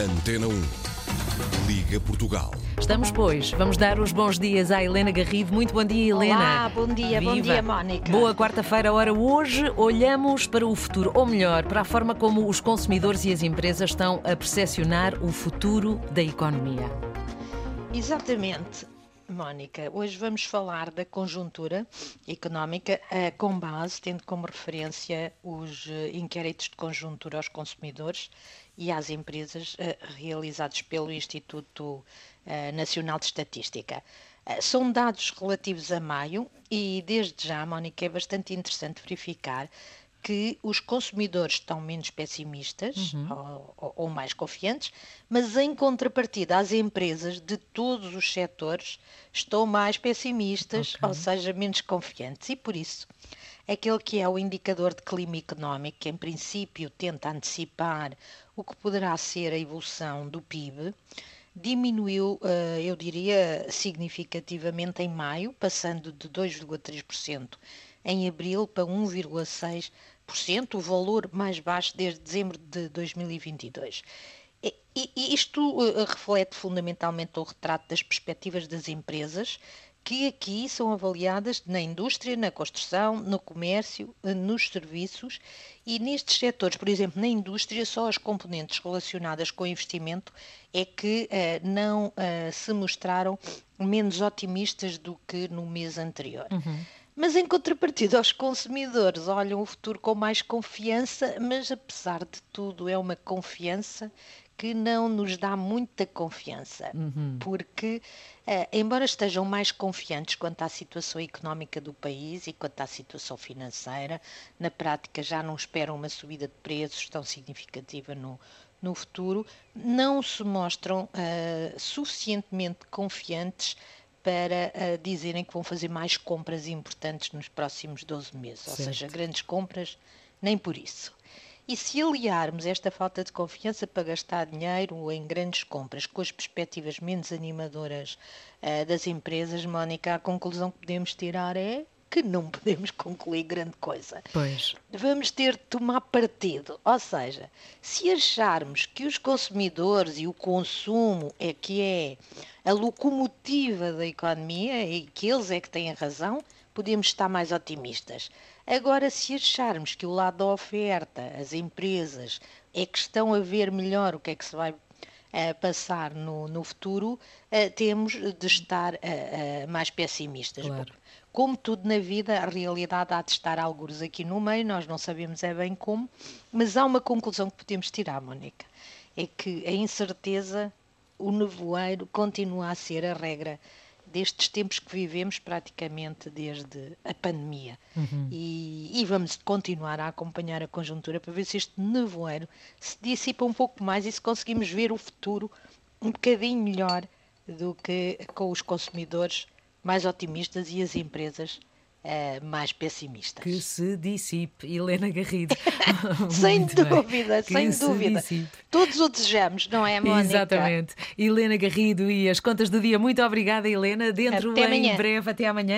Antena 1. Liga Portugal. Estamos, pois. Vamos dar os bons dias à Helena Garrido. Muito bom dia, Helena. Olá, bom dia, bom Viva. dia, Mónica. Boa quarta-feira. Ora, hoje olhamos para o futuro, ou melhor, para a forma como os consumidores e as empresas estão a percepcionar o futuro da economia. Exatamente, Mónica. Hoje vamos falar da conjuntura económica eh, com base, tendo como referência os eh, inquéritos de conjuntura aos consumidores e às empresas eh, realizados pelo Instituto Nacional de Estatística. São dados relativos a maio e, desde já, Mónica, é bastante interessante verificar que os consumidores estão menos pessimistas ou, ou- ou mais confiantes, mas em contrapartida, as empresas de todos os setores estão mais pessimistas, ou seja, menos confiantes. E por isso, aquele que é o indicador de clima económico, que em princípio tenta antecipar o que poderá ser a evolução do PIB, diminuiu, eh, eu diria, significativamente em maio, passando de 2,3% em abril para 1,6%, o valor mais baixo desde dezembro de 2022. E, isto eh, reflete fundamentalmente o retrato das perspectivas das empresas, que aqui são avaliadas na indústria, na construção, no comércio, eh, nos serviços e nestes setores, por exemplo, na indústria, só as componentes relacionadas com investimento é que eh, não se mostraram menos otimistas do que no mês anterior. Mas em contrapartida, os consumidores olham o futuro com mais confiança, mas apesar de tudo, é uma confiança que não nos dá muita confiança, porque, eh, embora estejam mais confiantes quanto à situação económica do país e quanto à situação financeira, na prática já não esperam uma subida de preços tão significativa no, no futuro, não se mostram eh, suficientemente confiantes para eh, dizerem que vão fazer mais compras importantes nos próximos 12 meses, ou Certo. seja, grandes compras, nem por isso. E se aliarmos esta falta de confiança para gastar dinheiro em grandes compras com as perspectivas menos animadoras eh, das empresas, Mónica, a conclusão que podemos tirar é que não podemos concluir grande coisa Pois. vamos ter de tomar partido. Ou seja, se acharmos que os consumidores e o consumo é que é a locomotiva da economia e que eles é que têm a razão, podemos estar mais otimistas. Agora, se acharmos que o lado da oferta, as empresas, é que estão a ver melhor o que é que se vai a passar no, no futuro, eh, temos de estar eh, eh, mais pessimistas. Claro. Como tudo na vida, a realidade há de estar algures aqui no meio, nós não sabemos é bem como, mas há uma conclusão que podemos tirar, Mónica, é que a incerteza, o nevoeiro, continua a ser a regra destes tempos que vivemos praticamente desde a pandemia. E, e vamos continuar a acompanhar a conjuntura para ver se este nevoeiro se dissipa um pouco mais e se conseguimos ver o futuro um bocadinho melhor do que com os consumidores mais otimistas e as empresas eh, mais pessimistas. Que se dissipe, Helena Garrido. Sem dúvida, Que sem se dúvida. dissipe. Todos o desejamos, não é, Mónica? Exatamente. Helena Garrido e as contas do dia. Muito obrigada, Helena. Dentro Até em amanhã. breve, até amanhã.